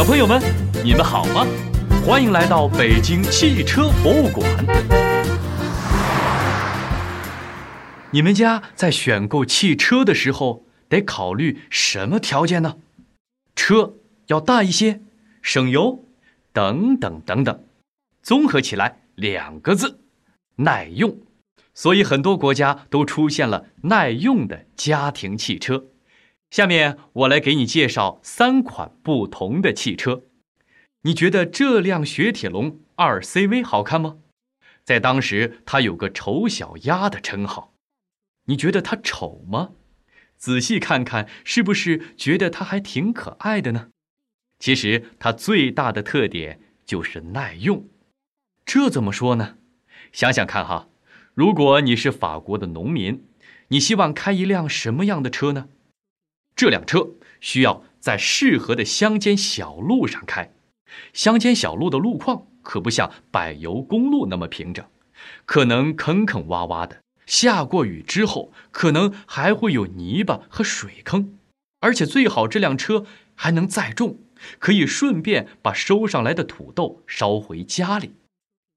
小朋友们，你们好吗？欢迎来到北京汽车博物馆。你们家在选购汽车的时候得考虑什么条件呢？车要大一些，省油，等等等等。综合起来两个字：耐用。所以很多国家都出现了耐用的家庭汽车。下面我来给你介绍三款不同的汽车。你觉得这辆雪铁龙二 CV 好看吗？在当时，它有个“丑小鸭”的称号。你觉得它丑吗？仔细看看，是不是觉得它还挺可爱的呢？其实，它最大的特点就是耐用。这怎么说呢？想想看哈，如果你是法国的农民，你希望开一辆什么样的车呢？这辆车需要在适合的乡间小路上开，乡间小路的路况可不像柏油公路那么平整，可能坑坑洼洼的。下过雨之后，可能还会有泥巴和水坑。而且最好这辆车还能载重，可以顺便把收上来的土豆捎回家里。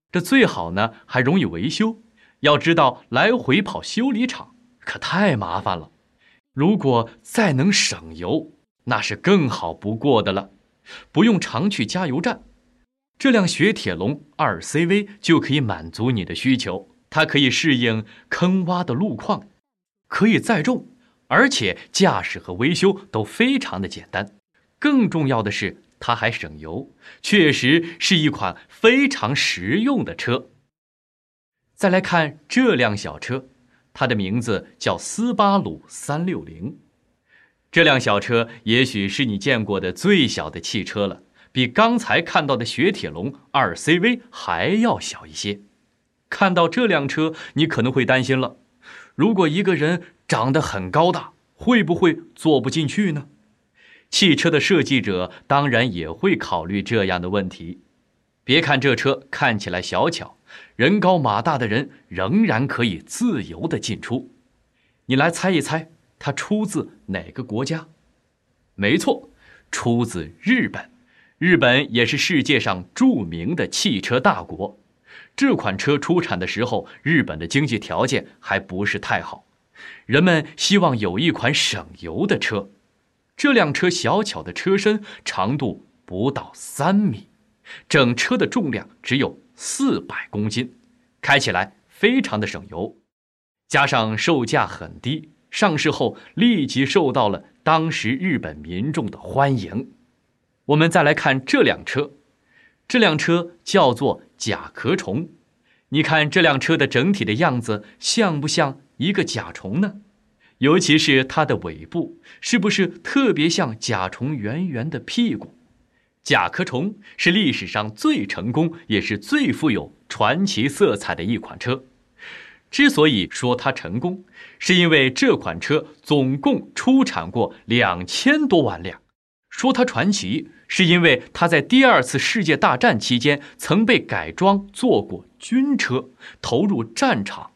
这最好呢，还容易维修。要知道，来回跑修理厂可太麻烦了。如果再能省油，那是更好不过的了，不用常去加油站。这辆雪铁龙二 CV 就可以满足你的需求。它可以适应坑洼的路况，可以载重，而且驾驶和维修都非常的简单。更重要的是，它还省油，确实是一款非常实用的车。再来看这辆小车。它的名字叫斯巴鲁三六零，这辆小车也许是你见过的最小的汽车了，比刚才看到的雪铁龙二 CV 还要小一些。看到这辆车，你可能会担心了：如果一个人长得很高大，会不会坐不进去呢？汽车的设计者当然也会考虑这样的问题。别看这车看起来小巧。人高马大的人仍然可以自由的进出，你来猜一猜，它出自哪个国家？没错，出自日本。日本也是世界上著名的汽车大国。这款车出产的时候，日本的经济条件还不是太好，人们希望有一款省油的车。这辆车小巧的车身长度不到三米，整车的重量只有。四百公斤，开起来非常的省油，加上售价很低，上市后立即受到了当时日本民众的欢迎。我们再来看这辆车，这辆车叫做甲壳虫。你看这辆车的整体的样子像不像一个甲虫呢？尤其是它的尾部，是不是特别像甲虫圆圆的屁股？甲壳虫是历史上最成功，也是最富有传奇色彩的一款车。之所以说它成功，是因为这款车总共出产过两千多万辆。说它传奇，是因为它在第二次世界大战期间曾被改装做过军车，投入战场。